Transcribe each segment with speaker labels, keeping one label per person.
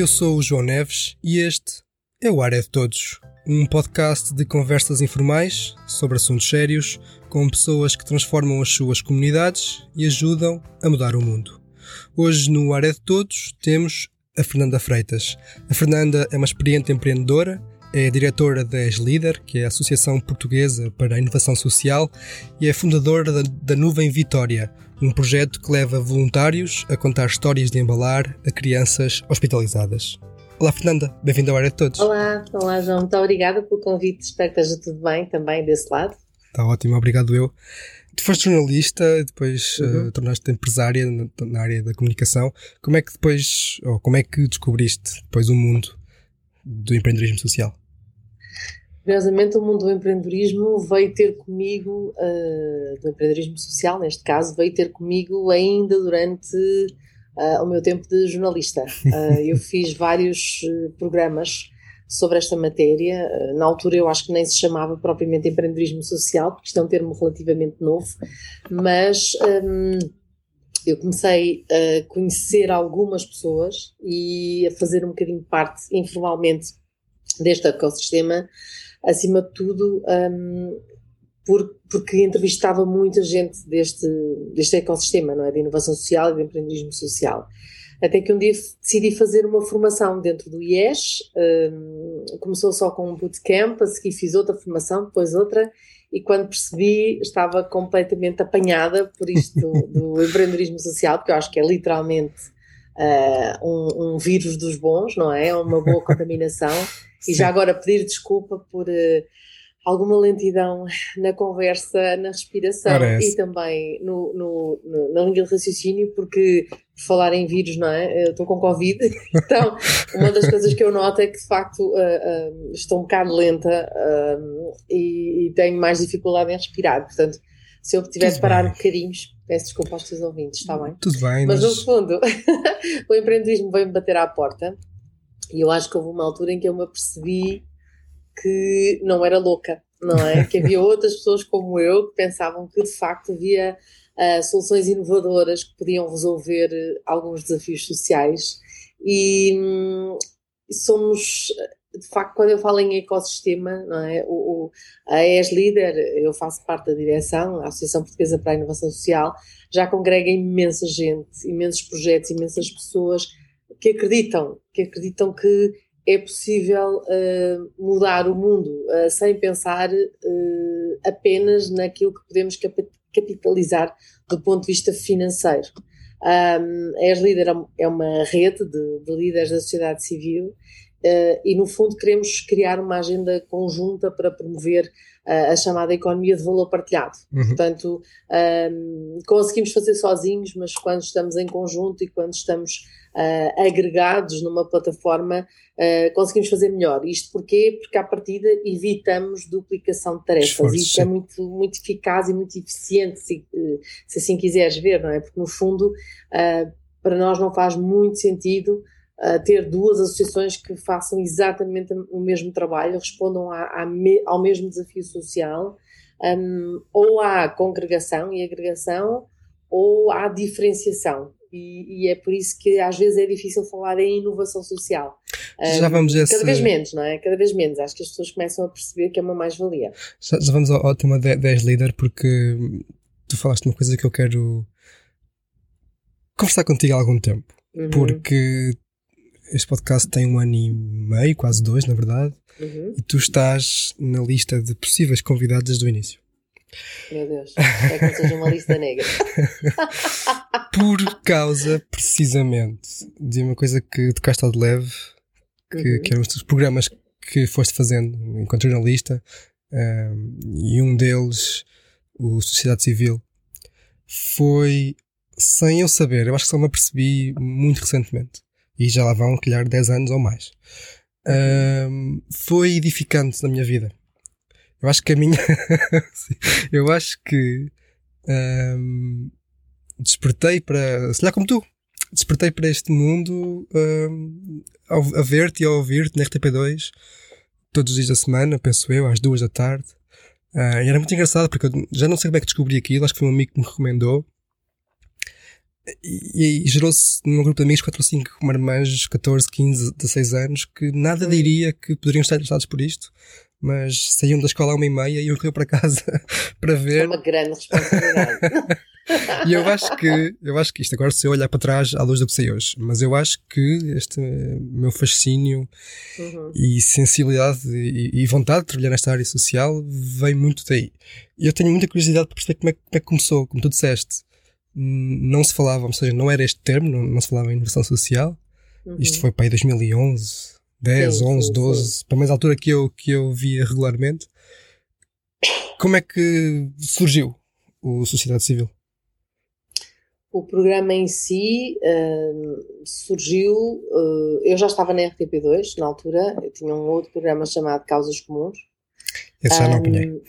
Speaker 1: eu sou o João Neves e este é o Área de Todos, um podcast de conversas informais sobre assuntos sérios com pessoas que transformam as suas comunidades e ajudam a mudar o mundo. Hoje no Área de Todos temos a Fernanda Freitas. A Fernanda é uma experiente empreendedora, é diretora da ESLíder, que é a Associação Portuguesa para a Inovação Social, e é fundadora da, da Nuvem Vitória, um projeto que leva voluntários a contar histórias de embalar a crianças hospitalizadas. Olá Fernanda, bem-vinda ao Área de Todos.
Speaker 2: Olá, olá João, muito obrigada pelo convite, espero que esteja tudo bem também desse lado.
Speaker 1: Está ótimo, obrigado eu. Tu foste jornalista, depois uhum. uh, tornaste-te empresária na, na, área da comunicação. Como é que depois, ou como é que descobriste depois o mundo do empreendedorismo social?
Speaker 2: Curiosamente, o mundo do empreendedorismo veio ter comigo, uh, do empreendedorismo social, neste caso, veio ter comigo ainda durante uh, o meu tempo de jornalista. Uh, eu fiz vários programas sobre esta matéria. Na altura, eu acho que nem se chamava propriamente empreendedorismo social, porque isto é um termo relativamente novo, mas. Um, eu comecei a conhecer algumas pessoas e a fazer um bocadinho parte informalmente deste ecossistema acima de tudo, um, por, porque entrevistava muita gente deste, deste ecossistema, não é? De inovação social e de empreendedorismo social. Até que um dia decidi fazer uma formação dentro do IES, um, começou só com um bootcamp, a seguir fiz outra formação, depois outra, e quando percebi estava completamente apanhada por isto do, do empreendedorismo social, porque eu acho que é literalmente uh, um, um, vírus dos bons, não é? Uma boa contaminação. E já agora pedir desculpa por uh, alguma lentidão na conversa, na respiração Parece. e também no, no, no, na linha de raciocínio, porque por falar em vírus, não é? Eu estou com Covid, então uma das coisas que eu noto é que de facto uh, uh, estou um bocado lenta e, e, tenho mais dificuldade em respirar, portanto. Se eu tiver de parar um bocadinho, peço desculpa aos teus ouvintes, está bem?
Speaker 1: Tudo bem.
Speaker 2: Mas, mas... no fundo, o empreendedorismo veio-me bater à porta e eu acho que houve uma altura em que eu me apercebi que não era louca, não é? que havia outras pessoas como eu que pensavam que de facto havia uh, soluções inovadoras que podiam resolver uh, alguns desafios sociais e hum, somos de facto, quando eu falo em ecossistema, não é? o, o, a ES Líder, eu faço parte da direção, a Associação Portuguesa para a Inovação Social, já congrega imensa gente, imensos projetos, imensas pessoas que acreditam, que acreditam que é possível uh, mudar o mundo uh, sem pensar uh, apenas naquilo que podemos capitalizar do ponto de vista financeiro. Um, a Líder é uma rede de, de líderes da sociedade civil e no fundo queremos criar uma agenda conjunta para promover a chamada economia de valor partilhado. Uhum. Portanto, um, conseguimos fazer sozinhos, mas quando estamos em conjunto e quando estamos uh, agregados numa plataforma, conseguimos fazer melhor. Isto porquê? Porque à partida evitamos duplicação de tarefas. Esforço, Isto é muito, muito eficaz e muito eficiente, se, se assim quiseres ver, não é? Porque no fundo, para nós não faz muito sentido ter duas associações que façam exatamente o mesmo trabalho, respondam a, a me, ao mesmo desafio social, um, ou há congregação e agregação, ou há diferenciação. E, e, é por isso que às vezes é difícil falar em inovação social.
Speaker 1: Já vamos esse...
Speaker 2: Cada vez menos, não é? Cada vez menos. Acho que as pessoas começam a perceber que é uma mais-valia.
Speaker 1: Já, já, vamos ao, ao tema 10 líder, porque tu falaste uma coisa que eu quero conversar contigo há algum tempo. Uhum. Porque este podcast tem um ano e meio, quase dois, na verdade, uhum. e tu estás na lista de possíveis convidados desde o início.
Speaker 2: Meu Deus, é que seja uma lista negra.
Speaker 1: Por causa, precisamente, de uma coisa que tocaste ao de leve, que, uhum. que eram os programas que foste fazendo enquanto jornalista, um, e um deles, o Sociedade Civil, foi sem eu saber, eu acho que só me apercebi muito recentemente e já lá vão, calhar, 10 anos ou mais. Um, foi edificante na minha vida. Eu acho que a minha. eu acho que. Um, despertei para. Se lá como tu. Despertei para este mundo um, a ver-te e a ouvir-te na RTP2 todos os dias da semana, penso eu, às duas da tarde. Uh, e era muito engraçado porque eu já não sei como é que descobri aquilo, acho que foi um amigo que me recomendou. e, e gerou-se num grupo de amigos 4 ou 5 marmanjos, 14, 15, 16 anos, que nada hum. diria que poderiam estar interessados por isto, mas saíam da escola a uma e meia e iam correr para casa para ver. É
Speaker 2: uma grande responsabilidade.
Speaker 1: e eu acho que, eu acho que isto agora se eu olhar para trás à luz do que sei hoje, mas eu acho que este meu fascínio uhum. e sensibilidade e, e, vontade de trabalhar nesta área social vem muito daí. E eu tenho muita curiosidade para perceber como é, como é que começou, como tu disseste. Não se falava, ou seja, não era este termo, não, não se falava em inovação social. Uhum. Isto foi para aí 2011, 10, sim, 11, sim, 12, sim. para mais altura que eu, que eu via regularmente. Como é que surgiu o Sociedade Civil?
Speaker 2: O programa em si uh, surgiu. Uh, eu já estava na RTP2 na altura, eu tinha um outro programa chamado Causas Comuns.
Speaker 1: Esse já um, não apanhei.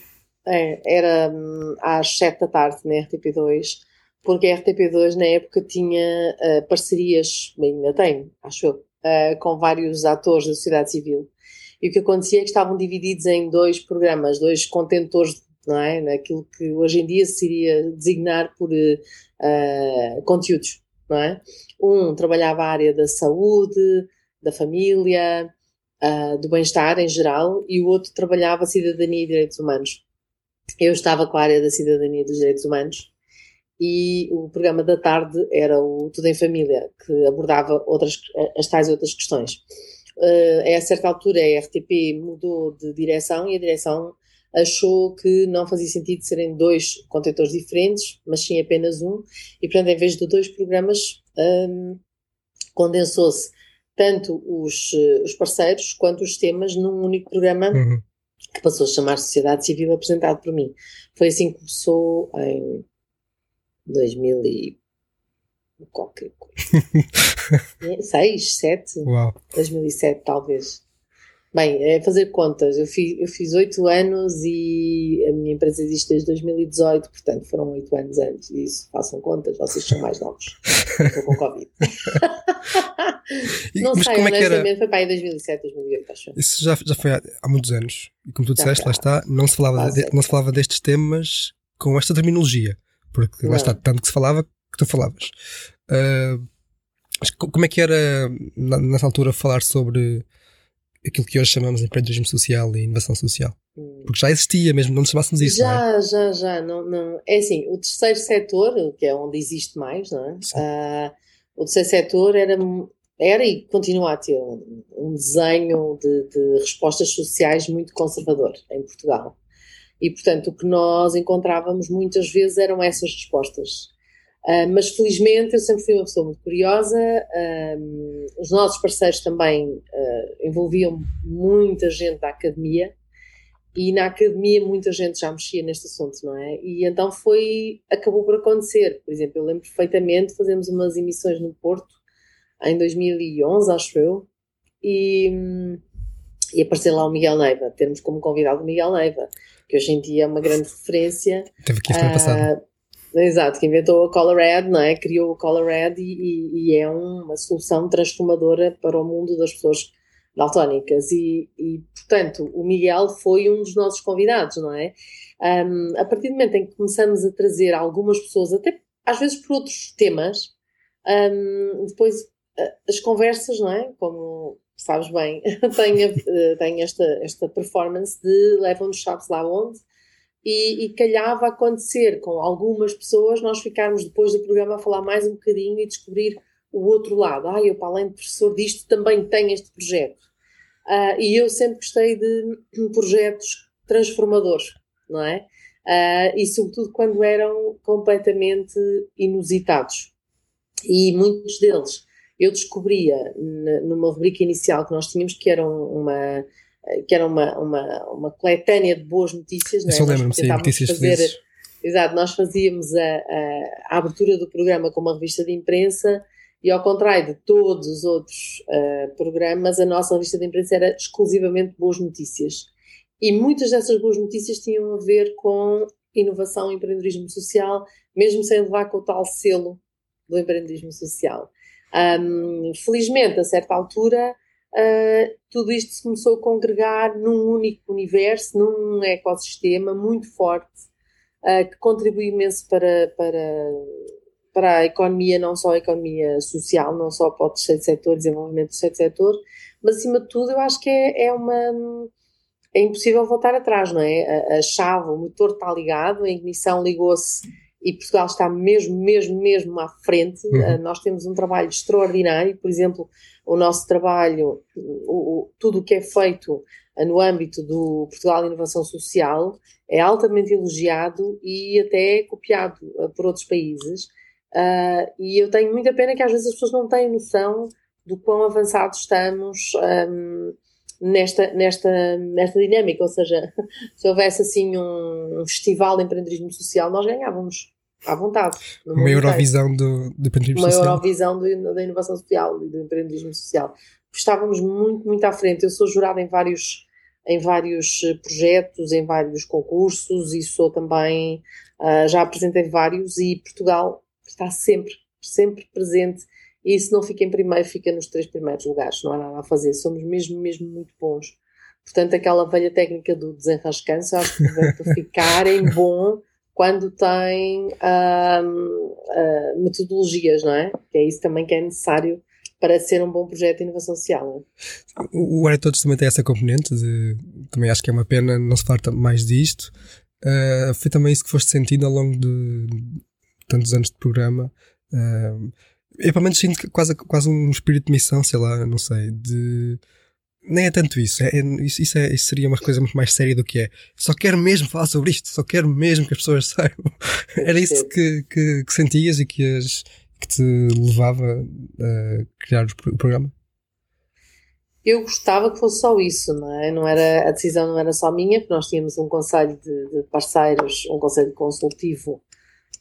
Speaker 2: É, era um, às 7 da tarde na RTP2, porque a RTP2 na época tinha uh, parcerias, ainda tem, acho eu, com vários atores da sociedade civil. E o que acontecia é que estavam divididos em dois programas, dois contentores não é? Naquilo que hoje em dia se iria designar por uh, conteúdos, não é? Um trabalhava a área da saúde, da família, uh, do bem-estar em geral, e o outro trabalhava cidadania e direitos humanos. Eu estava com a área da cidadania e dos direitos humanos, e o programa da tarde era o Tudo em Família, que abordava outras, as tais outras questões. Uh, a certa altura a RTP mudou de direção e a direção achou que não fazia sentido serem dois contentores diferentes, mas sim apenas um, e portanto, em vez de dois programas, um, condensou-se tanto os, eh, os, parceiros quanto os temas num único programa uhum. que passou a chamar Sociedade Civil, apresentado por mim. Foi assim que começou em 2000 e qualquer coisa. 6, 7? Uau. 2007 talvez. Bem, é fazer contas. Eu fiz, eu fiz 8 anos e a minha empresa existe desde 2018, portanto foram 8 anos antes disso. Façam contas, vocês são mais novos. Estou com Covid. não sei, como é que era? foi para aí 2007, 2008, acho.
Speaker 1: Isso já, já foi há, há muitos anos. E como tu disseste, lá está, não se, falava de, não se falava destes temas com esta terminologia. Porque lá está, tanto que se falava que tu falavas. Uh, como é que era, nessa altura, falar sobre aquilo que hoje chamamos de empreendedorismo social e inovação social? Hum. Porque já existia, mesmo não nos chamássemos isso.
Speaker 2: Já, é? já, já. Não, não. É assim, o terceiro setor, que é onde existe mais, não é? Uh, o terceiro setor era, era e continua a ter um, um desenho de, de, respostas sociais muito conservador em Portugal. E, portanto, o que nós encontrávamos muitas vezes eram essas respostas. Uh, mas felizmente eu sempre fui uma pessoa muito curiosa, uh, os nossos parceiros também uh, envolviam muita gente da academia e na academia muita gente já mexia neste assunto, não é? E então foi, acabou por acontecer. Por exemplo, eu lembro perfeitamente, fazemos umas emissões no Porto em 2011, acho eu, e, e apareceu lá o Miguel Neiva, termos como convidado o Miguel Neiva, que hoje em dia é uma grande referência.
Speaker 1: Teve que ir para passado
Speaker 2: Exato, que inventou a Color Red, não é? Criou o Color Red e, e, e, é uma solução transformadora para o mundo das pessoas daltónicas. E, e, portanto, o Miguel foi um dos nossos convidados, não é? Um, a partir do momento em que começamos a trazer algumas pessoas, até às vezes por outros temas, um, depois as conversas, não é? Como sabes bem, tem, tem esta, esta performance de levam-nos sabes lá onde e, e calhava acontecer com algumas pessoas nós ficarmos depois do programa a falar mais um bocadinho e descobrir o outro lado. Ah, eu, para além de professor disto, também tenho este projeto. Uh, e eu sempre gostei de projetos transformadores, não é? Uh, e sobretudo quando eram completamente inusitados. E muitos deles eu descobria numa rubrica inicial que nós tínhamos, que era uma que era uma, uma, uma coletânea de boas notícias.
Speaker 1: Isso não é? lembro-me, sim, notícias fazer, felizes.
Speaker 2: Exato, nós fazíamos a, a, a, abertura do programa com uma revista de imprensa e ao contrário de todos os outros uh, programas, a nossa revista de imprensa era exclusivamente boas notícias. E muitas dessas boas notícias tinham a ver com inovação e empreendedorismo social, mesmo sem levar com o tal selo do empreendedorismo social. Um, felizmente, a certa altura, uh, tudo isto se começou a congregar num único universo, num ecossistema muito forte, uh, que contribui imenso para, para, para a economia, não só a economia social, não só para o terceiro setor, desenvolvimento do terceiro setor, mas acima de tudo eu acho que é, é uma é impossível voltar atrás, não é? A, a chave, o motor está ligado, a ignição ligou-se e Portugal está mesmo, mesmo, mesmo à frente. Uhum. Uh, nós temos um trabalho extraordinário, por exemplo, o nosso trabalho, o, o, tudo o que é feito uh, no âmbito do Portugal Inovação Social é altamente elogiado e até copiado uh, por outros países. e eu tenho muita pena que às vezes as pessoas não têm noção do quão avançados estamos. Um, nesta, nesta, nesta dinâmica, ou seja, se houvesse assim um, um festival de empreendedorismo social, nós ganhávamos à vontade.
Speaker 1: Uma Eurovisão do, do empreendedorismo
Speaker 2: Uma
Speaker 1: social.
Speaker 2: Uma Eurovisão do, da inovação social e do empreendedorismo social. Estávamos muito, muito à frente. Eu sou jurada em vários, em vários eh, projetos, em vários concursos e sou também, uh, já apresentei vários e Portugal está sempre, sempre presente e se não fica em primeiro, fica nos três primeiros lugares, não há nada a fazer, somos mesmo, mesmo muito bons. Portanto, aquela velha técnica do desenrascanço, acho que deve ficar em bom quando tem uh, metodologias, não é? Que é isso também que é necessário para ser um bom projeto de inovação social.
Speaker 1: É? O Área Todos também tem essa componente de, também acho que é uma pena não se falar mais disto. Uh, foi também isso que foste sentindo ao longo de tantos anos de programa. Uh, eu pelo menos sinto quase, quase um espírito de missão, sei lá, não sei, de. Nem é tanto isso, é, é, isso, isso, é, isso seria uma coisa muito mais séria do que é. Só quero mesmo falar sobre isto, só quero mesmo que as pessoas saibam. Era isso que, que, que, sentias e que, as, que te levava a criar o programa?
Speaker 2: Eu gostava que fosse só isso, não é? Não era, a decisão não era só minha, porque nós tínhamos um conselho de, de parceiros, um conselho consultivo,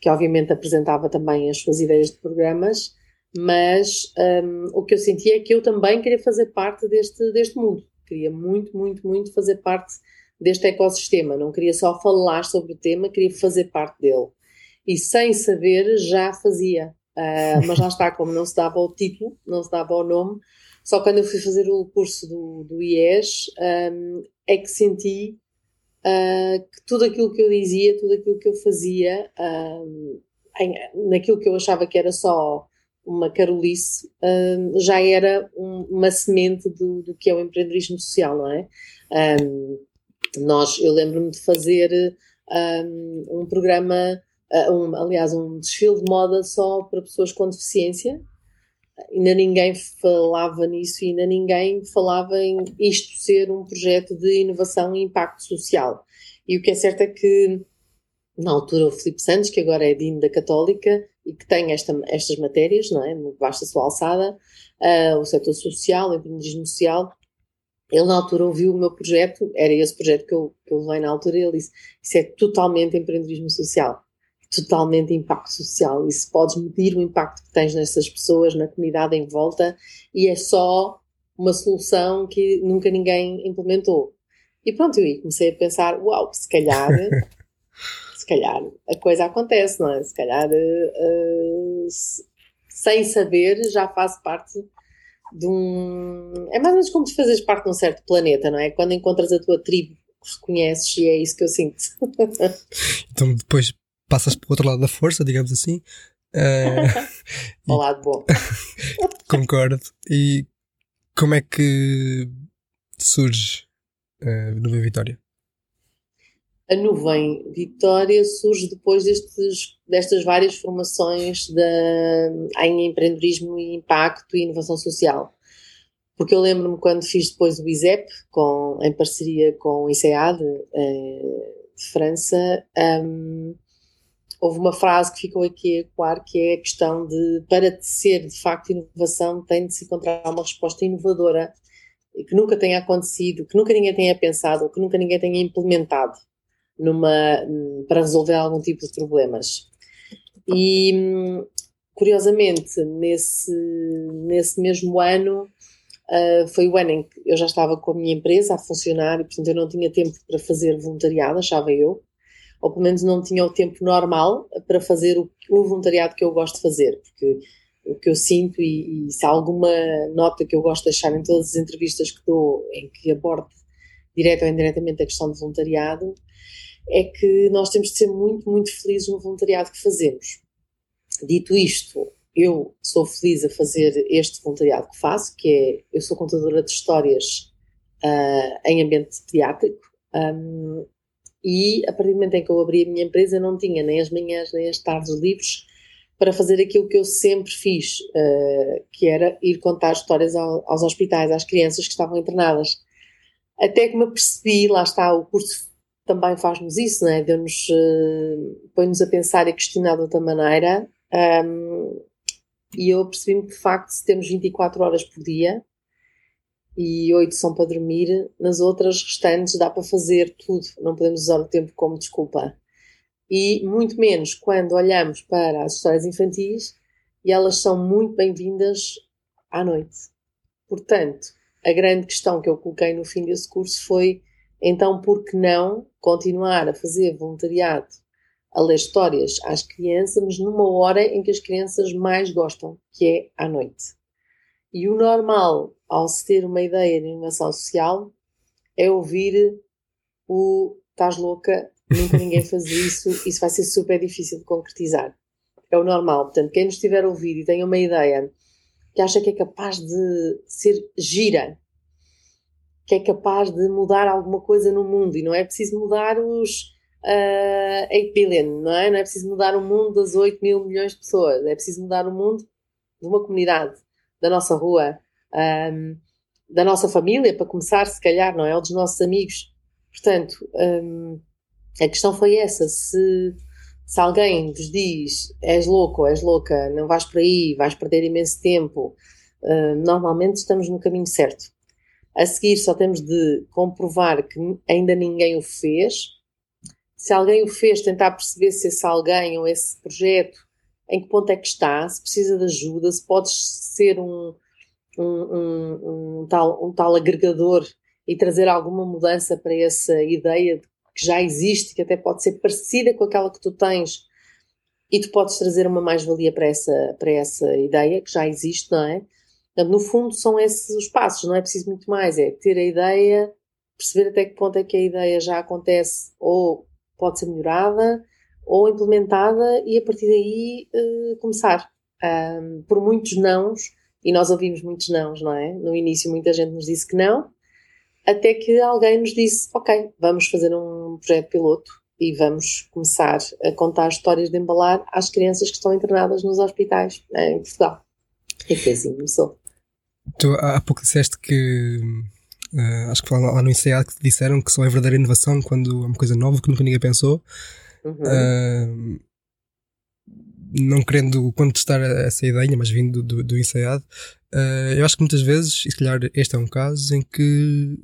Speaker 2: que obviamente apresentava também as suas ideias de programas, mas um, o que eu sentia é que eu também queria fazer parte deste, deste mundo. Queria muito, muito, muito fazer parte deste ecossistema. Não queria só falar sobre o tema, queria fazer parte dele. E sem saber, já fazia. Uh, mas lá está, como não se dava o título, não se dava o nome, só quando eu fui fazer o curso do, do IES um, é que senti uh, que tudo aquilo que eu dizia, tudo aquilo que eu fazia, um, em, naquilo que eu achava que era só uma Carolice, um, já era um, uma semente do, do, que é o empreendedorismo social, não é? Um, nós, eu lembro-me de fazer um, programa, um, aliás, um desfile de moda só para pessoas com deficiência. Ainda ninguém falava nisso e ainda ninguém falava em isto ser um projeto de inovação e impacto social. E o que é certo é que, na altura, o Filipe Santos, que agora é Dino da Católica, e que tem esta, estas matérias, não é? Basta a sua alçada, uh, o setor social, o empreendedorismo social. Ele, na altura, ouviu o meu projeto, era esse projeto que eu, que eu levei na altura, ele disse: Isso é totalmente empreendedorismo social, totalmente impacto social. E se podes medir o impacto que tens nessas pessoas, na comunidade em volta, e é só uma solução que nunca ninguém implementou. E pronto, eu comecei a pensar: Uau, se calhar. calhar a coisa acontece, não é? Se calhar, uh, sem saber, já faço parte de um. É mais ou menos como se fazes parte de um certo planeta, não é? Quando encontras a tua tribo, reconheces e é isso que eu sinto.
Speaker 1: então depois passas para o outro lado da força, digamos assim.
Speaker 2: Uh, Ao lado bom.
Speaker 1: Concordo. E como é que surge uh, Nuvem Vitória?
Speaker 2: A nuvem Vitória surge depois destes, destas várias formações de, em empreendedorismo e impacto e inovação social. Porque eu lembro-me quando fiz depois o ISEP, com, em parceria com o ICEAD, eh, de França, um, houve uma frase que ficou aqui a ecoar, que é a questão de, para ser de facto inovação, tem de se encontrar uma resposta inovadora que nunca tenha acontecido, que nunca ninguém tenha pensado, que nunca ninguém tenha implementado numa, para resolver algum tipo de problemas. E, curiosamente, nesse, nesse mesmo ano, uh, foi o ano em que eu já estava com a minha empresa a funcionar e, portanto, eu não tinha tempo para fazer voluntariado, achava eu, ou pelo menos não tinha o tempo normal para fazer o, o voluntariado que eu gosto de fazer, porque o que eu sinto e, e, se há alguma nota que eu gosto de deixar em todas as entrevistas que dou, em que abordo direto ou indiretamente a questão de voluntariado, é que nós temos de ser muito, muito felizes no voluntariado que fazemos. Dito isto, eu sou feliz a fazer este voluntariado que faço, que é, eu sou contadora de histórias uh, em ambiente pediátrico, um, e a partir do momento em que eu abri a minha empresa, eu não tinha nem as manhãs nem as tardes livres para fazer aquilo que eu sempre fiz, uh, que era ir contar histórias ao, aos hospitais, às crianças que estavam internadas. Até que me apercebi, lá está, o curso também faz-nos isso, não é? Deu-nos, uh, põe-nos a pensar e questionar de outra maneira. Um, e eu percebi-me que, de facto, se temos 24 horas por dia e 8 são para dormir, nas outras restantes dá para fazer tudo, não podemos usar o tempo como desculpa e muito menos quando olhamos para as histórias infantis e elas são muito bem-vindas à noite. Portanto, a grande questão que eu coloquei no fim desse curso foi então por que não continuar a fazer voluntariado a ler histórias às crianças, mas numa hora em que as crianças mais gostam, que é à noite. E o normal, ao se ter uma ideia de inovação social, é ouvir o estás louca, nunca ninguém faz isso, isso vai ser super difícil de concretizar. É o normal. Portanto, quem nos estiver a ouvir e tenha uma ideia que acha que é capaz de ser gira, que é capaz de mudar alguma coisa no mundo, e não é preciso mudar os uh, 8 billion, não é? Não é preciso mudar o mundo das 8 mil milhões de pessoas, é preciso mudar o mundo de uma comunidade, da nossa rua, um, da nossa família, para começar, se calhar, não é? Ou dos nossos amigos. Portanto, um, a questão foi essa: se, se alguém vos diz és louco ou és louca, não vais por aí, vais perder imenso tempo, uh, normalmente estamos no caminho certo. A seguir, só temos de comprovar que ainda ninguém o fez. Se alguém o fez, tentar perceber se esse alguém ou esse projeto em que ponto é que está, se precisa de ajuda, se pode ser um, um, um, um, tal, um tal agregador e trazer alguma mudança para essa ideia de que já existe, que até pode ser parecida com aquela que tu tens, e tu podes trazer uma mais-valia para essa, para essa ideia que já existe, não é? No fundo, são esses os passos, não é preciso muito mais, é ter a ideia, perceber até que ponto é que a ideia já acontece ou pode ser melhorada ou implementada e a partir daí uh, começar. Um, por muitos nãos, e nós ouvimos muitos nãos, não é? No início muita gente nos disse que não, até que alguém nos disse: Ok, vamos fazer um projeto piloto e vamos começar a contar histórias de embalar às crianças que estão internadas nos hospitais em Portugal. E foi assim começou.
Speaker 1: Tu há pouco disseste que. Uh, acho que lá, lá no INSEAD que disseram que só é verdadeira inovação quando é uma coisa nova que nunca ninguém pensou. Uhum. Uh, não querendo contestar essa ideia, mas vindo do, do, do INSEAD, uh, eu acho que muitas vezes, e se calhar este é um caso, em que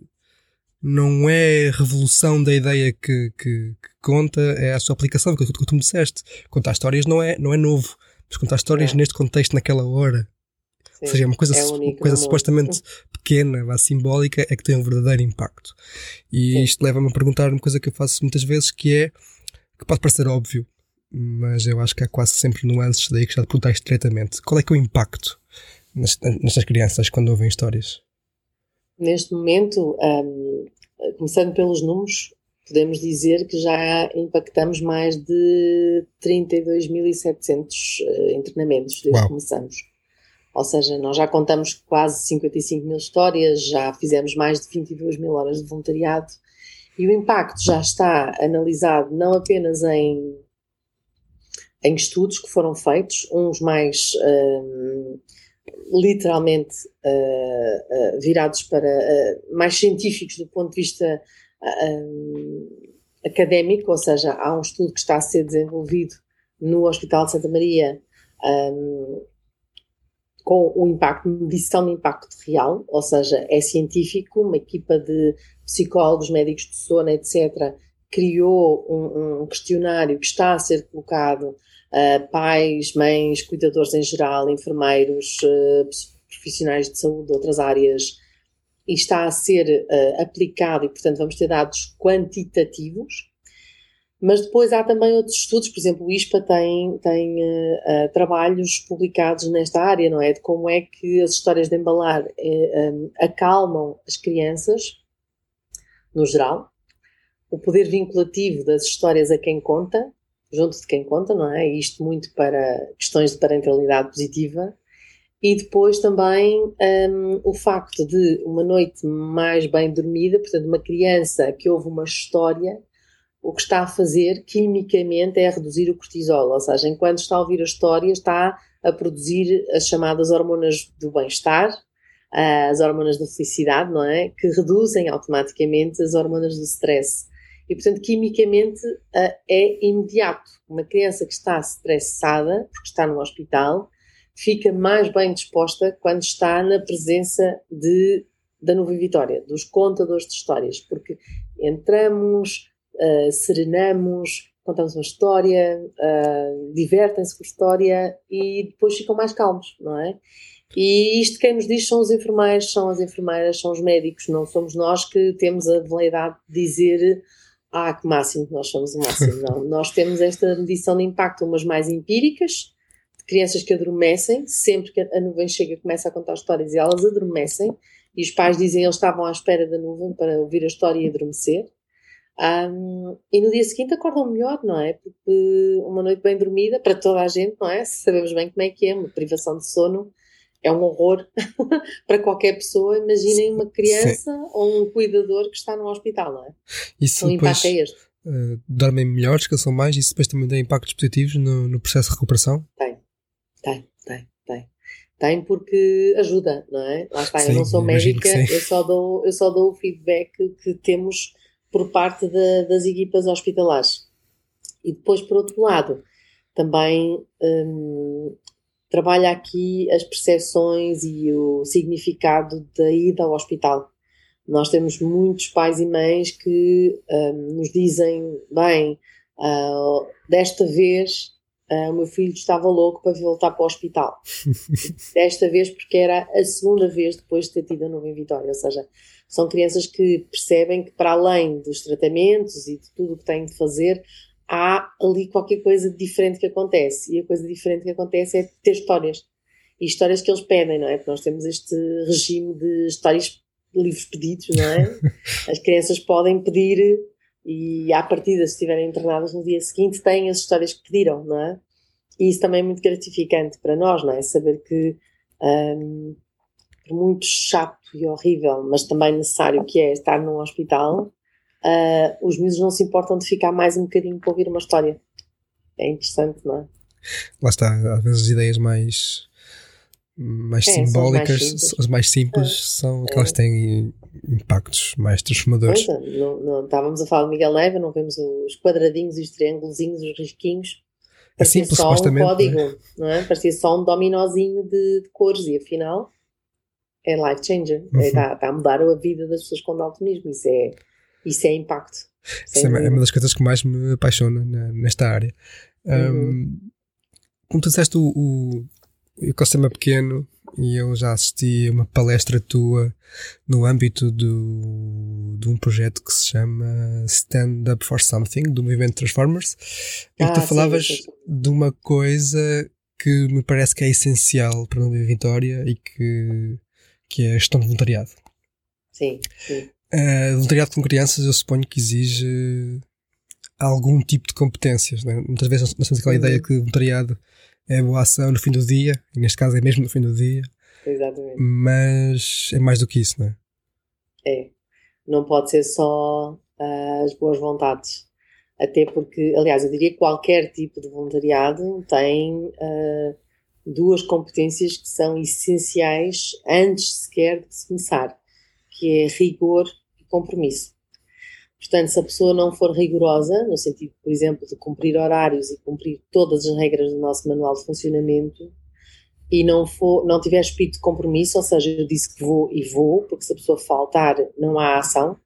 Speaker 1: não é revolução da ideia que, que, que conta, é a sua aplicação, que, que, que tu me disseste. Contar histórias não é, não é novo, mas contar histórias é. neste contexto, naquela hora. Sim, Ou seja, é uma coisa, é coisa supostamente pequena, simbólica, é que tem um verdadeiro impacto. E Sim. isto leva-me a perguntar uma coisa que eu faço muitas vezes, que é, que pode parecer óbvio, mas eu acho que há quase sempre nuances daí que já te perguntaste diretamente. Qual é que é o impacto nestas crianças quando ouvem histórias?
Speaker 2: Neste momento, um, começando pelos números, podemos dizer que já impactamos mais de 32.700 uh, internamentos desde Uau. que começamos. Ou seja, nós já contamos quase 55 mil histórias, já fizemos mais de 22 mil horas de voluntariado e o impacto já está analisado não apenas em, em estudos que foram feitos, uns mais um, literalmente uh, uh, virados para uh, mais científicos do ponto de vista académico, ou seja, há um estudo que está a ser desenvolvido no Hospital de Santa Maria um, com o impacto, medição de impacto real, ou seja, é científico, uma equipa de psicólogos, médicos de sono, etc., criou um, um questionário que está a ser colocado uh, pais, mães, cuidadores em geral, enfermeiros, uh, profissionais de saúde de outras áreas, e está a ser uh, aplicado e, portanto, vamos ter dados quantitativos. Mas depois há também outros estudos, por exemplo, o ISPA tem, tem uh, trabalhos publicados nesta área, não é? De como é que as histórias de embalar um, acalmam as crianças, no geral, o poder vinculativo das histórias a quem conta junto de quem conta, não é? Isto muito para questões de parentalidade positiva. E depois também um, o facto de uma noite mais bem dormida, portanto, uma criança que ouve uma história, o que está a fazer quimicamente é reduzir o cortisol, ou seja, enquanto está a ouvir a história, está a produzir as chamadas hormonas do bem-estar, as hormonas da felicidade, não é? Que reduzem automaticamente as hormonas do stress. E, portanto, quimicamente é imediato. Uma criança que está estressada, porque está no hospital, fica mais bem disposta quando está na presença de, da nuvem vitória, dos contadores de histórias, porque entramos, uh, serenamos, contamos uma história, uh, divertem-se com a história e depois ficam mais calmos, não é? E isto quem nos diz são os enfermeiros, são as enfermeiras, são os médicos, não somos nós que temos a veleidade de dizer ah, que máximo, nós somos o máximo. Não, nós temos esta medição de impacto, umas mais empíricas, de crianças que adormecem, sempre que a nuvem chega começa a contar histórias e elas adormecem, e os pais dizem que eles estavam à espera da nuvem para ouvir a história e adormecer. Um, e no dia seguinte acordam melhor, não é? Porque uma noite bem dormida, para toda a gente, não é? Sabemos bem como é que é, uma privação de sono é um horror para qualquer pessoa. Imaginem uma criança Sim. ou um cuidador que está no hospital, não é?
Speaker 1: Isso o depois, impacto é este. Uh, dormem melhor, descansam mais, isso depois também tem impactos positivos no, no processo de recuperação?
Speaker 2: Tem, tem, tem, tem. Tem porque ajuda, não é? Lá está, Sim, eu não sou médica, eu só, dou, eu só dou o feedback que temos por parte de, das equipas hospitalares. E depois, por outro lado, também hum, trabalha aqui as percepções e o significado da ida ao hospital. Nós temos muitos pais e mães que um, nos dizem: bem, uh, desta vez uh, o meu filho estava louco para voltar para o hospital. desta vez, porque era a segunda vez depois de ter tido a nuvem vitória. Ou seja, são crianças que percebem que, para além dos tratamentos e de tudo o que têm de fazer, há ali qualquer coisa diferente que acontece. E a coisa diferente que acontece é ter histórias. E histórias que eles pedem, não é? Porque nós temos este regime de histórias, livros pedidos, não é? As crianças podem pedir e, à partida, se estiverem internadas no dia seguinte, têm as histórias que pediram, não é? E isso também é muito gratificante para nós, não é? Saber que, um, por muito chato e horrível, mas também necessário que é estar num hospital, uh, os miúdos não se importam de ficar mais um bocadinho para ouvir uma história. É interessante, não é?
Speaker 1: Lá está, às vezes as ideias mais, mais é, simbólicas, as mais, as mais simples, é. são aquelas é. que têm impactos mais transformadores.
Speaker 2: Pois, é, não, não, estávamos a falar de Miguel Neva, não vemos os quadradinhos, os triângulos, os risquinhos.
Speaker 1: É Parecia é simples, só um
Speaker 2: código, não é? é? Parecia só um dominózinho de, de cores e afinal é life changer. Está uhum. é, tá a mudar a vida das pessoas com daltonismo. Isso é, isso é impacto.
Speaker 1: Isso é, é uma das coisas que mais me apaixona nesta área. Uhum. Um, como tu disseste, o, o, o ecossistema é pequeno e eu já assisti a uma palestra tua no âmbito do, de um projeto que se chama Stand Up for Something, do movimento Transformers, em ah, que tu ah, falavas sim, sim. de uma coisa que me parece que é essencial para a Nova Vitória e que, que é a gestão de voluntariado.
Speaker 2: Sim, sim.
Speaker 1: Uh, voluntariado com crianças, eu suponho que exige algum tipo de competências. Né? Muitas vezes nós temos aquela uhum. ideia que o voluntariado é boa ação no fim do dia, e neste caso é mesmo no fim do dia.
Speaker 2: Exatamente.
Speaker 1: Mas é mais do que isso, não é?
Speaker 2: É. Não pode ser só uh, as boas vontades. Até porque, aliás, eu diria que qualquer tipo de voluntariado tem uh, duas competências que são essenciais antes sequer de se começar que é rigor e compromisso. Portanto, se a pessoa não for rigorosa, no sentido, por exemplo, de cumprir horários e cumprir todas as regras do nosso manual de funcionamento, e não, for, não tiver espírito de compromisso, ou seja, eu disse que vou e vou, porque se a pessoa faltar, não há ação,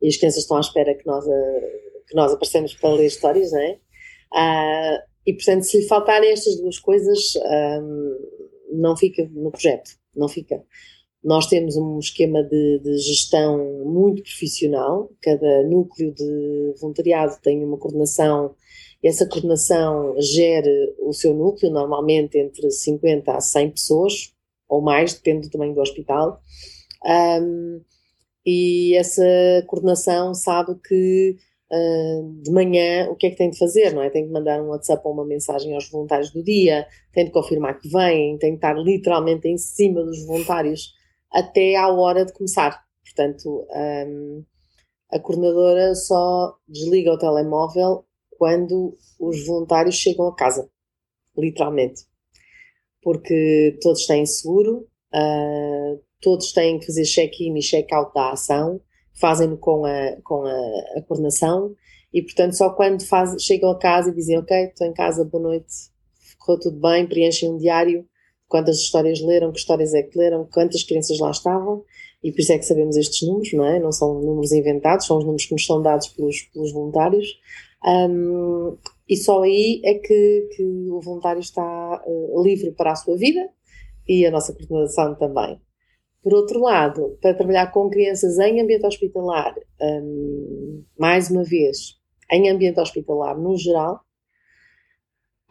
Speaker 2: e as crianças estão à espera que nós, que nós aparecemos para ler histórias, não é? Ah, e, portanto, se lhe faltarem estas duas coisas, ah, não fica no projeto, não fica. Nós temos um esquema de, de, gestão muito profissional, cada núcleo de voluntariado tem uma coordenação, e essa coordenação gere o seu núcleo, normalmente entre 50 a 100 pessoas, ou mais, depende do tamanho do hospital. Um, e essa coordenação sabe que uh, de manhã o que é que tem de fazer, não é? Tem de mandar um WhatsApp ou uma mensagem aos voluntários do dia, tem de confirmar que vêm, tem de estar literalmente em cima dos voluntários até à hora de começar. Portanto, um, a coordenadora só desliga o telemóvel quando os voluntários chegam a casa, literalmente. Porque todos têm seguro, uh, todos têm que fazer check-in e check-out da ação, fazem-no com, a, com a, a, coordenação e, portanto, só quando faz, chegam a casa e dizem ok, estou em casa, boa noite, correu tudo bem, preenchem um diário, quantas histórias leram, que histórias é que leram, quantas crianças lá estavam e por isso é que sabemos estes números, não é? Não são números inventados, são os números que nos são dados pelos, pelos voluntários. Um, e só aí é que, que o voluntário está uh, livre para a sua vida e a nossa coordenação também. Por outro lado, para trabalhar com crianças em ambiente hospitalar, um, mais uma vez, em ambiente hospitalar no geral,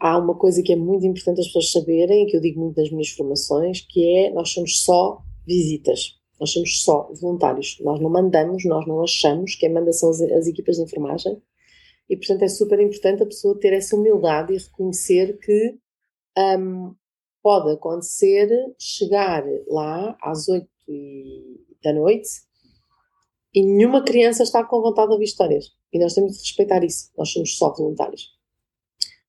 Speaker 2: há uma coisa que é muito importante as pessoas saberem, que eu digo muito nas minhas formações, que é nós somos só visitas. Nós somos só voluntários. Nós não mandamos, nós não achamos. Quem manda são as, as equipas de enfermagem. E, portanto, é super importante a pessoa ter essa humildade e reconhecer que um, pode acontecer chegar lá às 8 da noite e nenhuma criança está com vontade de ouvir histórias. E nós temos de respeitar isso. Nós somos só voluntários.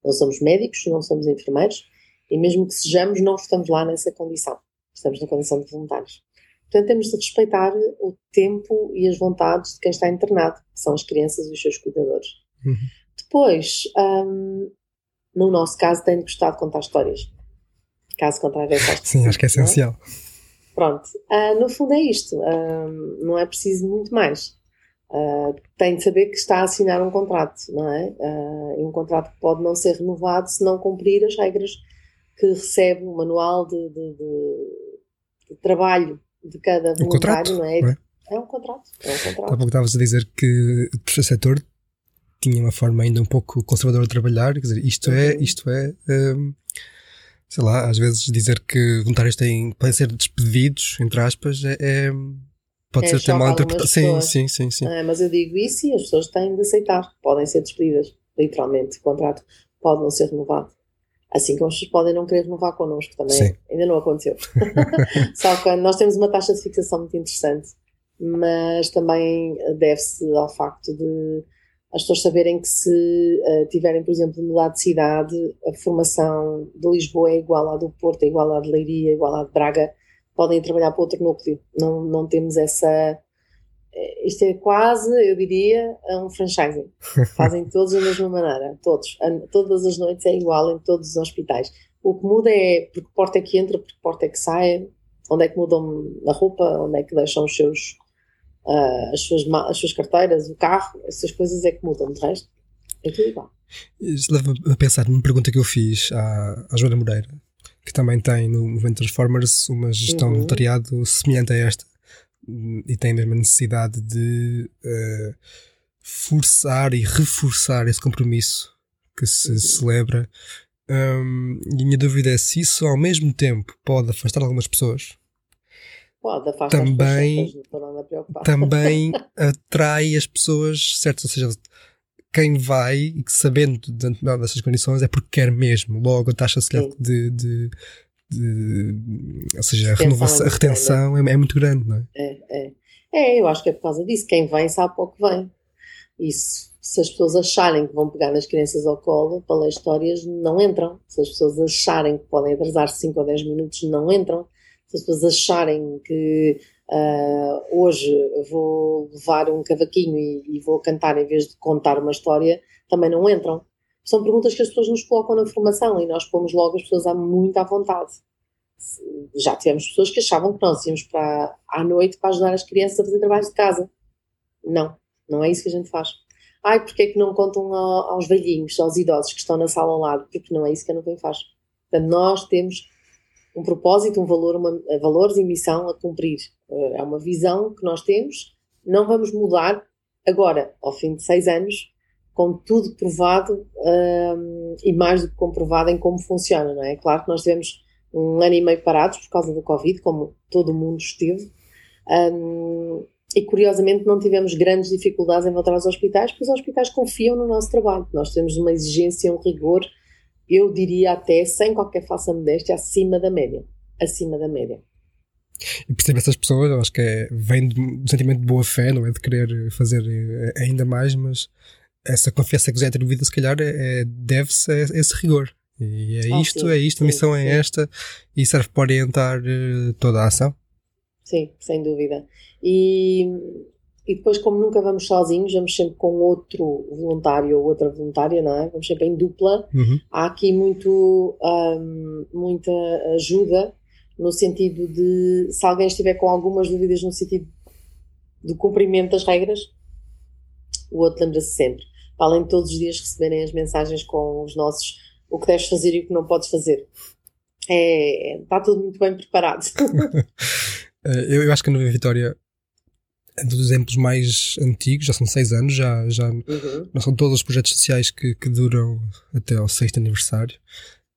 Speaker 2: Não somos médicos, não somos enfermeiros e mesmo que sejamos, não estamos lá nessa condição. Estamos na condição de voluntários. Portanto, temos de respeitar o tempo e as vontades de quem está internado, que são as crianças e os seus cuidadores. Uhum. Depois, um, no nosso caso, tem de gostar de contar histórias. Caso contrário, é
Speaker 1: Sim, acho que é, é? essencial. É?
Speaker 2: Pronto, uh, no fundo é isto, uh, não é preciso muito mais. Uh, tem de saber que está a assinar um contrato, não é? Um contrato que pode não ser renovado se não cumprir as regras que recebe o manual de, de, de, de trabalho de cada voluntário, um contrato, não, é? não é? É um contrato. É um contrato. Há pouco
Speaker 1: estavas a dizer que o terceiro setor tinha uma forma ainda um pouco conservadora de trabalhar, quer dizer, isto é, uhum. isto é, um, sei lá, às vezes dizer que voluntários têm, podem ser despedidos, entre aspas, é, é pode é, ser até mal interpretado. Sim, sim, sim, sim.
Speaker 2: É, mas eu digo isso e as pessoas têm de aceitar, podem ser despedidas, literalmente, o contrato pode não ser renovado. Assim como as pessoas podem não querer renovar connosco também. Sim. Ainda não aconteceu. Só que nós temos uma taxa de fixação muito interessante, mas também deve-se ao facto de as pessoas saberem que se uh, tiverem, por exemplo, mudar de cidade, a formação de Lisboa é igual à do Porto, é igual à de Leiria, é igual à de Braga, podem trabalhar para outro núcleo. Não, não temos essa isto é quase, eu diria, um franchising. Fazem todos da mesma maneira, todos. Todas as noites é igual em todos os hospitais. O que muda é por que porta é que entra, por que porta é que sai, onde é que mudam a roupa, onde é que deixam os seus, uh, as, suas, as suas carteiras, o carro, essas coisas é que mudam. De resto, é tudo igual.
Speaker 1: Isso leva-me a pensar numa pergunta que eu fiz à, à Joana Moreira, que também tem no Movimento Transformers uma gestão uhum. de voluntariado semelhante a esta e tem a mesma necessidade de uh, forçar e reforçar esse compromisso que se uhum. celebra. Um, e a minha dúvida é se isso ao mesmo tempo pode afastar algumas pessoas.
Speaker 2: Pode
Speaker 1: também, pessoas, também atrai as pessoas certas, ou seja, quem vai e que sabendo de antemão dessas condições é porque quer mesmo. Logo a taxa de, de, de, ou seja, a, renovação, a retenção é, é, muito grande, não é?
Speaker 2: É, é? é, eu acho que é por causa disso. Quem vem sabe pouco vem. E se, se as pessoas acharem que vão pegar nas crianças ao colo para ler histórias, não entram. Se as pessoas acharem que podem atrasar 5 ou 10 minutos, não entram. As pessoas acharem que uh, hoje vou levar um cavaquinho e, e vou cantar em vez de contar uma história, também não entram são perguntas que as pessoas nos colocam na formação e nós pomos logo as pessoas muito à vontade. Já tivemos pessoas que achavam que nós íamos para à noite para ajudar as crianças a fazer trabalhos de casa. Não, não é isso que a gente faz. Ai, porque é que não contam aos velhinhos, aos idosos que estão na sala ao lado? Porque não é isso que a Nuvem faz. Portanto, nós temos um propósito, um valor, uma, valores e missão a cumprir. É uma visão que nós temos, não vamos mudar agora, ao fim de seis anos, com tudo provado um, e mais do que comprovado em como funciona, não é? Claro que nós tivemos um ano e meio parados por causa do Covid, como todo mundo esteve, um, e curiosamente não tivemos grandes dificuldades em voltar aos hospitais, porque os hospitais confiam no nosso trabalho. Nós temos uma exigência, um rigor, eu diria até, sem qualquer falsa modéstia, acima da média. Acima da média.
Speaker 1: E percebo essas pessoas, eu acho que é, vem do sentimento de boa fé, não é? De querer fazer eh, ainda mais, mas essa confiança que já é atribuída, se calhar, é, é deve-se a esse rigor. E é ah, isto, sim, é isto, a missão é sim. é esta e serve para orientar uh, toda a ação.
Speaker 2: Sim, sem dúvida. E, e depois, como nunca vamos sozinhos, vamos sempre com outro voluntário ou outra voluntária, não é? Vamos sempre em dupla. Uhum. Há aqui muito, um, muita ajuda no sentido de, se alguém estiver com algumas dúvidas no sentido do cumprimento das regras, o outro lembra-se sempre. Para além de todos os dias receberem as mensagens com os nossos o que deves fazer e o que não podes fazer. É, está tudo muito bem preparado.
Speaker 1: eu, eu acho que a Nova Vitória é dos exemplos mais antigos, já são seis anos, já, já uhum. não são todos os projetos sociais que, que duram até ao sexto aniversário.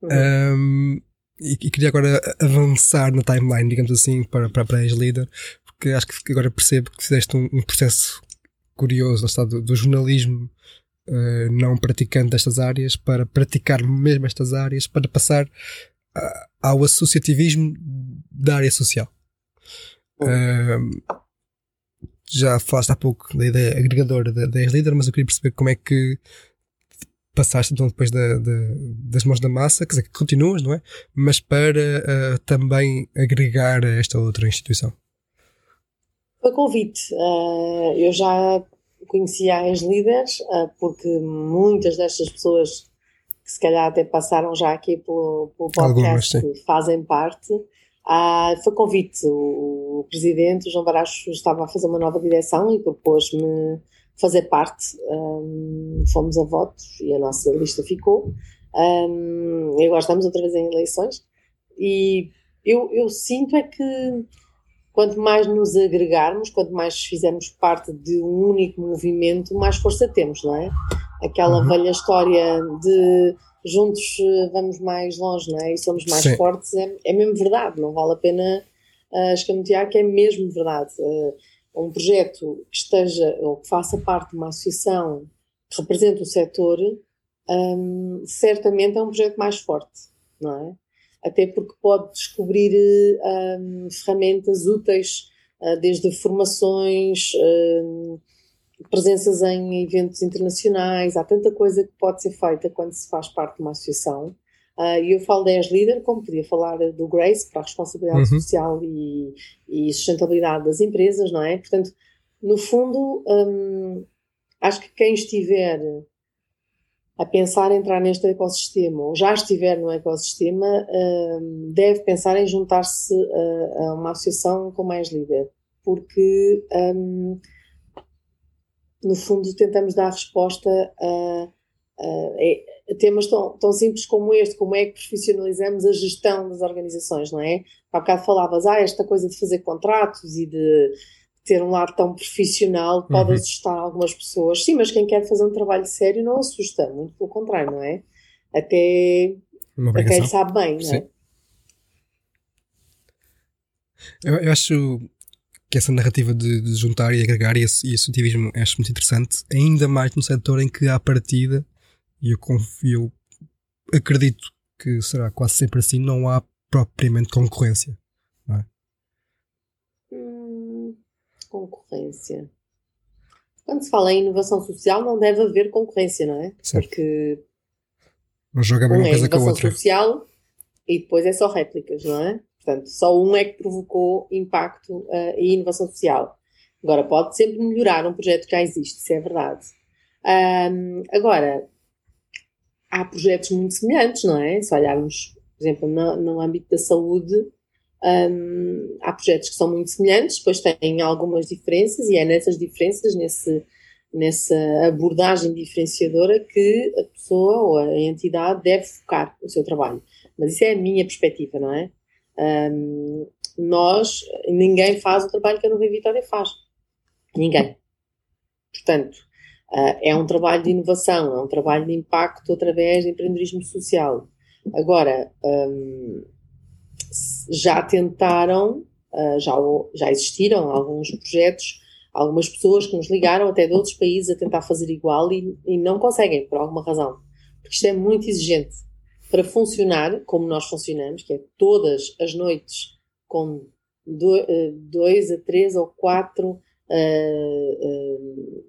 Speaker 1: Uhum. Um, e, e, queria agora avançar na timeline, digamos assim, para, para, para a ex-líder, porque acho que agora percebo que fizeste um, um processo curioso do, do jornalismo uh, não praticante destas áreas para praticar mesmo estas áreas, para passar uh, ao associativismo da área social. Uh, já falaste há pouco da ideia agregadora da, da líder mas eu queria perceber como é que passaste então depois da, da, das mãos da massa, quer dizer, que continuas, não é? Mas para uh, também agregar a esta outra instituição.
Speaker 2: Foi convite. Uh, eu já conhecia as líderes, uh, porque muitas destas pessoas que se calhar até passaram já aqui pelo, pelo podcast Algumas, fazem parte. Uh, foi convite. O, o presidente, o João Baracho, estava a fazer uma nova direção e propôs-me fazer parte. Um, fomos a votos e a nossa lista ficou. Um, e agora estamos outra vez em eleições. E eu, eu sinto é que quanto mais nos agregarmos, quanto mais fizermos parte de um único movimento, mais força temos, não é? Aquela uhum. velha história de juntos eh, vamos mais longe, não é? E somos mais Sim. fortes, é, é, mesmo verdade, não vale a pena uh, escamotear que é mesmo verdade. Uh, um projeto que esteja ou que faça parte de uma associação que represente o setor, um, certamente é um projeto mais forte, não é? até porque pode descobrir um, ferramentas úteis, uh, desde formações, um, presenças em eventos internacionais, há tanta coisa que pode ser feita quando se faz parte de uma associação. Uh, e eu falo da ES-Leader, como podia falar do GRACE, para a responsabilidade uhum. social e, e, sustentabilidade das empresas, não é? Portanto, no fundo, um, acho que quem estiver a pensar em entrar neste ecossistema ou já estiver no ecossistema, uh, deve pensar em juntar-se a, a, uma associação com mais líder, porque um, no fundo tentamos dar resposta a, a, a, temas tão, tão simples como este, como é que profissionalizamos a gestão das organizações, não é? Há bocado falavas, ah, esta coisa de fazer contratos e de ter um lado tão profissional pode uhum. assustar algumas pessoas. Sim, mas quem quer fazer um trabalho sério não assusta, muito pelo contrário, não é? Até quem sabe bem, não é?
Speaker 1: Eu, eu, acho que essa narrativa de, de juntar e agregar e esse, e esse ativismo acho muito interessante, ainda mais num setor em que há partida, e eu confio, acredito que será quase sempre assim, não há propriamente concorrência. Não é?
Speaker 2: concorrência. Quando se fala em inovação social, não deve haver concorrência, não é?
Speaker 1: Certo. Porque. Não joga a mesma um é coisa que a outra.
Speaker 2: social e depois é só réplicas, não é? Portanto, só um é que provocou impacto uh, e inovação social. Agora, pode sempre melhorar um projeto que já existe, isso é verdade. Um, agora, há projetos muito semelhantes, não é? Se olharmos, por exemplo, no, no âmbito da saúde, um, há projetos que são muito semelhantes, depois têm algumas diferenças, e é nessas diferenças, nesse, nessa abordagem diferenciadora, que a pessoa ou a entidade deve focar o seu trabalho. Mas isso é a minha perspectiva, não é? Um, nós, ninguém faz o trabalho que a Nuvem Vitória faz. Ninguém. Portanto, uh, é um trabalho de inovação, é um trabalho de impacto através de empreendedorismo social. Agora, um, já tentaram, uh, já, já existiram alguns projetos algumas pessoas que nos ligaram até de outros países a tentar fazer igual e, e não conseguem, por alguma razão. Porque isto é muito exigente. Para funcionar como nós funcionamos, que é todas as noites com eh, dois a três ou quatro uh, uh,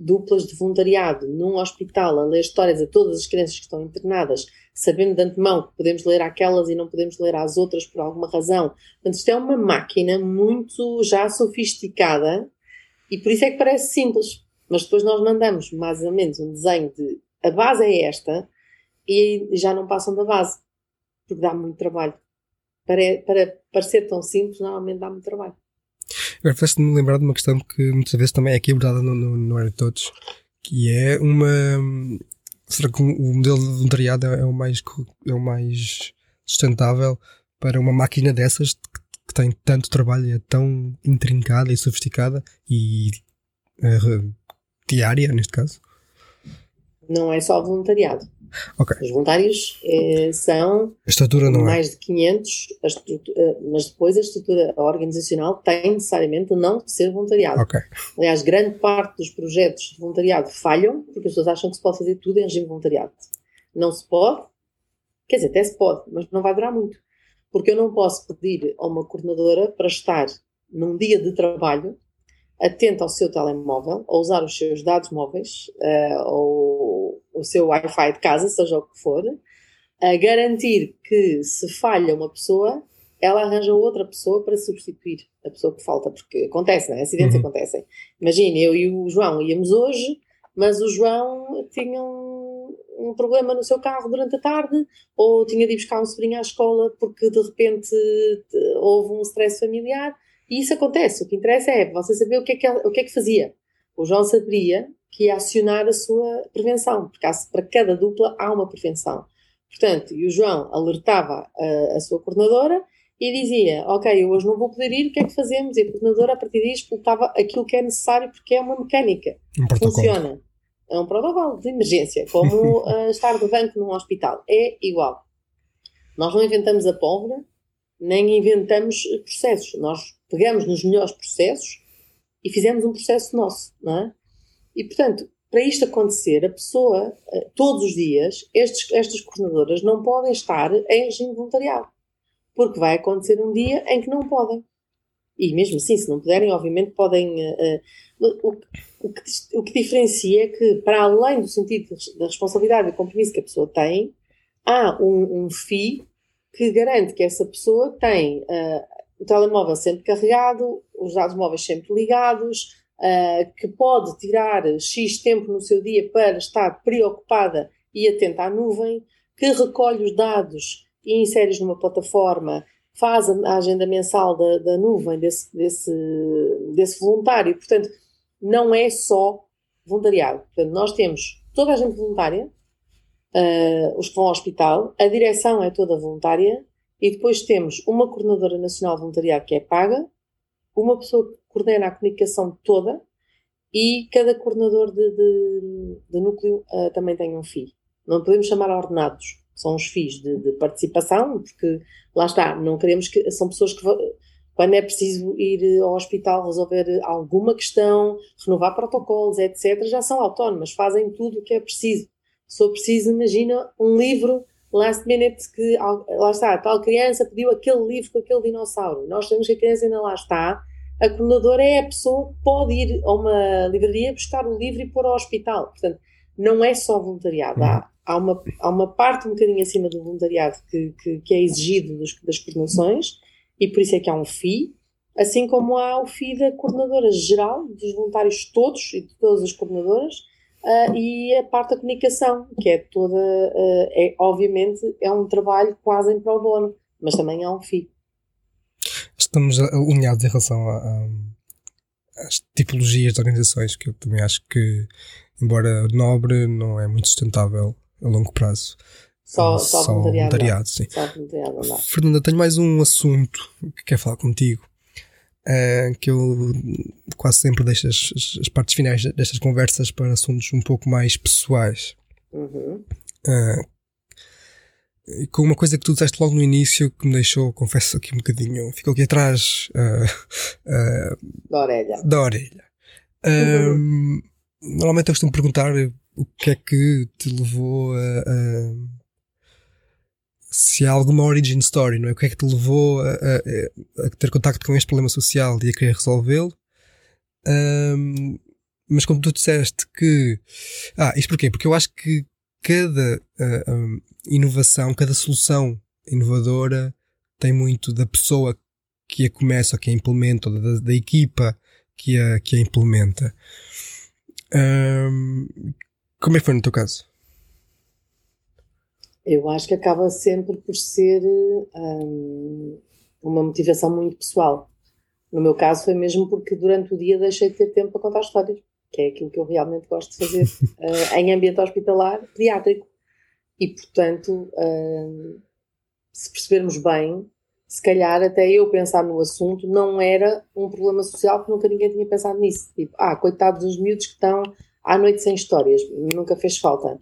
Speaker 2: duplas de voluntariado num hospital a ler histórias a todas as crianças que estão internadas, sabendo de antemão que podemos ler aquelas e não podemos ler às outras por alguma razão. Portanto, isto é uma máquina muito já sofisticada e por isso é que parece simples. Mas depois nós mandamos mais ou menos um desenho de a base é esta e já não passam da base, porque dá muito trabalho. Para, para parecer tão simples, normalmente dá muito trabalho.
Speaker 1: Agora, fizeste-me lembrar de uma questão que muitas vezes também é aqui abordada no, no, no Era de Todos, que é uma. Será que o modelo de voluntariado é, é o mais, é o mais sustentável para uma máquina dessas que tem tanto trabalho e é tão intrincada e sofisticada e uh, diária, neste caso?
Speaker 2: Não é só voluntariado.
Speaker 1: Okay.
Speaker 2: Os voluntários eh, são é? mais é. de 500, eh, mas depois a estrutura organizacional tem necessariamente não de ser voluntariado.
Speaker 1: Okay.
Speaker 2: Aliás, grande parte dos projetos de voluntariado falham porque as pessoas acham que se pode fazer tudo em regime de voluntariado. Não se pode, quer dizer, até se pode, mas não vai durar muito. Porque eu não posso pedir a uma coordenadora para estar num dia de trabalho atento ao seu telemóvel, a usar os seus dados móveis uh, ou o seu Wi-Fi de casa, seja o que for, a garantir que se falha uma pessoa, ela arranja outra pessoa para substituir a pessoa que falta, porque acontece, não é? Acidentes uhum. acontecem. Imagine, eu e o João íamos hoje, mas o João tinha um, um, problema no seu carro durante a tarde, ou tinha de ir buscar um sobrinho à escola porque de repente houve um stress familiar e isso acontece. O que interessa é você saber o que é que, o que, é que fazia. O João sabia que ia acionar a sua prevenção, porque há, para cada dupla há uma prevenção. Portanto, e o João alertava a, a, sua coordenadora e dizia: Ok, eu hoje não vou poder ir, o que é que fazemos? E a coordenadora, a partir disso, explotava aquilo que é necessário, porque é uma mecânica.
Speaker 1: Um
Speaker 2: Funciona. É um protocolo de emergência, como uh, estar de banco num hospital. É igual. Nós não inventamos a pólvora, nem inventamos processos. Nós pegamos nos melhores processos e fizemos um processo nosso, não é? E, portanto, para isto acontecer, a pessoa, eh, todos os dias, estes, estas coordenadoras não podem estar em regime voluntariado. Porque vai acontecer um dia em que não podem. E mesmo assim, se não puderem, obviamente podem. Uh, o, o, que, o que diferencia é que, para além do sentido da responsabilidade e compromisso que a pessoa tem, há um, um FII que garante que essa pessoa tem uh, o telemóvel sempre carregado, os dados móveis sempre ligados, uh, que pode tirar X tempo no seu dia para estar preocupada e atenta à nuvem, que recolhe os dados e insere numa plataforma, faz a agenda mensal da, da nuvem desse, desse, desse voluntário. Portanto, não é só voluntariado. Portanto, nós temos toda a gente voluntária, uh, os que vão ao hospital, a direção é toda voluntária, e depois temos uma coordenadora nacional de voluntariado que é paga, uma pessoa coordena a comunicação toda e cada coordenador de, de, de núcleo uh, também tem um FII. Não podemos chamar ordenados, são os FIIs de, de, participação, porque lá está, não queremos que. São pessoas que, quando é preciso ir ao hospital resolver alguma questão, renovar protocolos, etc., já são autónomas, fazem tudo o que é preciso. Se preciso, imagina um livro last minute que lá está, a tal criança pediu aquele livro com aquele dinossauro. Nós sabemos que a criança ainda lá está. A coordenadora é a pessoa que pode ir a uma livraria buscar o livro e pôr ao hospital. Portanto, não é só voluntariado. Há, há, uma, há uma parte um bocadinho acima do voluntariado que, que, que é exigido dos, das coordenações e por isso é que há um FII, assim como há o FII da coordenadora geral, dos voluntários todos e de todas as coordenadoras, Uh, e a parte da comunicação, que é toda, uh, é, obviamente, é um trabalho quase em pro bono, mas também há um FII.
Speaker 1: Estamos alinhados em relação às tipologias de organizações, que eu também acho que, embora nobre, não é muito sustentável a longo prazo.
Speaker 2: Só, só, só voluntariado. voluntariado
Speaker 1: sim.
Speaker 2: Só voluntariado,
Speaker 1: Fernanda, tenho mais um assunto que quero falar contigo uh, que eu quase sempre deixo as, as, partes finais destas conversas para assuntos um pouco mais pessoais.
Speaker 2: Uhum.
Speaker 1: Uh, com uma coisa que tu disseste logo no início que me deixou, confesso aqui um bocadinho, ficou aqui atrás uh,
Speaker 2: uh, da orelha.
Speaker 1: Da orelha. Uhum. Normalmente eu costumo perguntar o que é que te levou a, a, se há alguma origin story, não é? O que é que te levou a, a, a ter contacto com este problema social e a querer resolvê-lo? Um, mas como tu disseste que. Ah, isto porquê? Porque eu acho que cada uh, um, inovação, cada solução inovadora tem muito da pessoa que a começa ou que a implementa, ou da, da equipa que a, que a implementa. Um, como é que foi no teu caso?
Speaker 2: Eu acho que acaba sempre por ser um, uma motivação muito pessoal. No meu caso foi mesmo porque durante o dia deixei de ter tempo para contar histórias, que é aquilo que eu realmente gosto de fazer uh, em ambiente hospitalar pediátrico. E portanto, uh, se percebermos bem, se calhar até eu pensar no assunto não era um problema social porque nunca ninguém tinha pensado nisso. Tipo, ah, coitados dos miúdos que estão à noite sem histórias, nunca fez falta.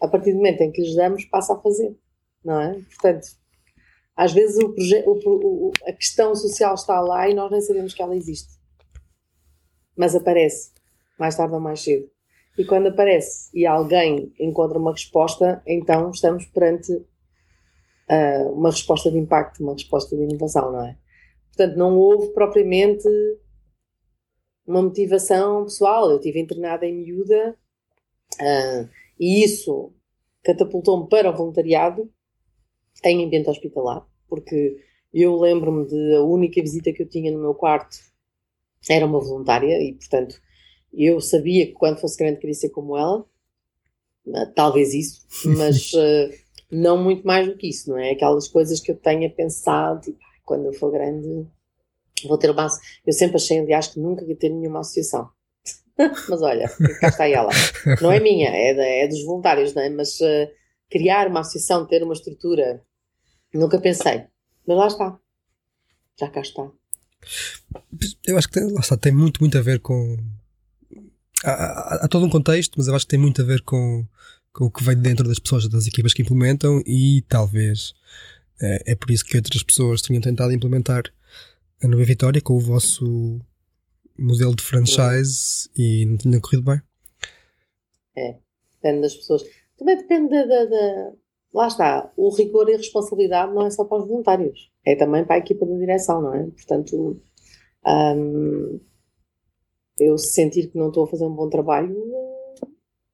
Speaker 2: A partir do momento em que lhes damos, passa a fazer, não é? Portanto, às vezes o o, o, a questão social está lá e nós nem sabemos que ela existe. Mas aparece, mais tarde ou mais cedo. E quando aparece e alguém encontra uma resposta, então estamos perante uh, uma resposta de impacto, uma resposta de inovação, não é? Portanto, não houve propriamente uma motivação pessoal. Eu estive internada em miúda uh, e isso catapultou-me para o voluntariado em ambiente hospitalar, porque eu lembro-me de a única visita que eu tinha no meu quarto era uma voluntária e, portanto, eu sabia que quando fosse grande queria ser como ela, talvez isso, mas uh, não muito mais do que isso, não é? Aquelas coisas que eu tenha pensado, tipo, quando eu for grande vou ter uma. Eu sempre achei, aliás, que nunca ia ter nenhuma associação. Mas olha, cá está ela. Não é minha, é, da, é dos voluntários, não é? Mas uh, criar uma associação, ter uma estrutura, nunca pensei. Mas lá está. Já cá está.
Speaker 1: Eu acho que lá está, tem muito, muito a ver com. Há, há, todo um contexto, mas eu acho que tem muito a ver com com o que vem dentro das pessoas, das equipas que implementam e talvez é, é por isso que outras pessoas tenham tentado implementar a Nova Vitória com o vosso modelo de franchise e não tinha corrido bem.
Speaker 2: É, depende das pessoas. Também depende da, da, da, Lá está, o rigor e a responsabilidade não é só para os voluntários, é também para a equipa de direção, não é? Portanto, hum, eu sentir que não estou a fazer um bom trabalho,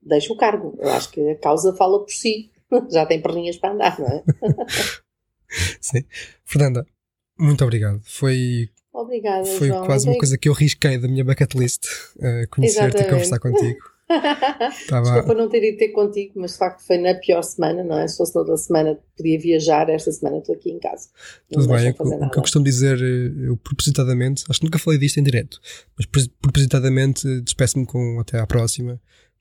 Speaker 2: deixo o cargo. Eu acho que a causa fala por si. Já tem perninhas para andar, não é?
Speaker 1: Sim. Fernanda, muito obrigado. Foi.
Speaker 2: Obrigada,
Speaker 1: Foi
Speaker 2: João.
Speaker 1: quase uma coisa que eu risquei da minha bucket list, uh, conhecer-te e conversar contigo.
Speaker 2: Tava... Desculpa não ter ido ter contigo, mas de facto foi na pior semana, não é? Se fosse noutra semana podia viajar, esta semana estou aqui em casa.
Speaker 1: Não Tudo bem, o, o que eu costumo dizer, eh, eu propositadamente, acho que nunca falei disto em direto, mas propositadamente despeço-me com até à próxima,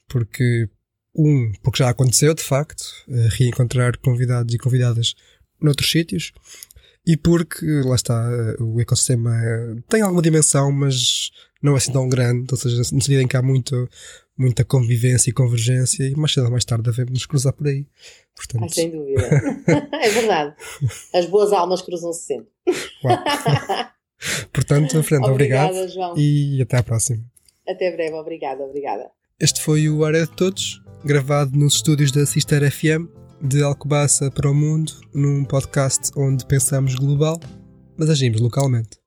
Speaker 1: porque um, porque já aconteceu de facto, uh, reencontrar convidados e convidadas noutros sítios, e porque, lá está, o ecossistema tem alguma dimensão, mas não é assim tão grande, ou seja, no sentido em que há muito, muita convivência e convergência, e mais cedo ou mais tarde devemos nos cruzar por aí.
Speaker 2: Portanto... Ah, sem dúvida. é verdade. As boas almas cruzam-se sempre.
Speaker 1: Portanto, Fernando, obrigado. João. E até à próxima.
Speaker 2: Até breve, obrigada, obrigada.
Speaker 1: Este foi o Área de Todos, gravado nos estúdios da Sister FM, de Alcobaça para o Mundo, num podcast onde pensamos global, mas agimos localmente.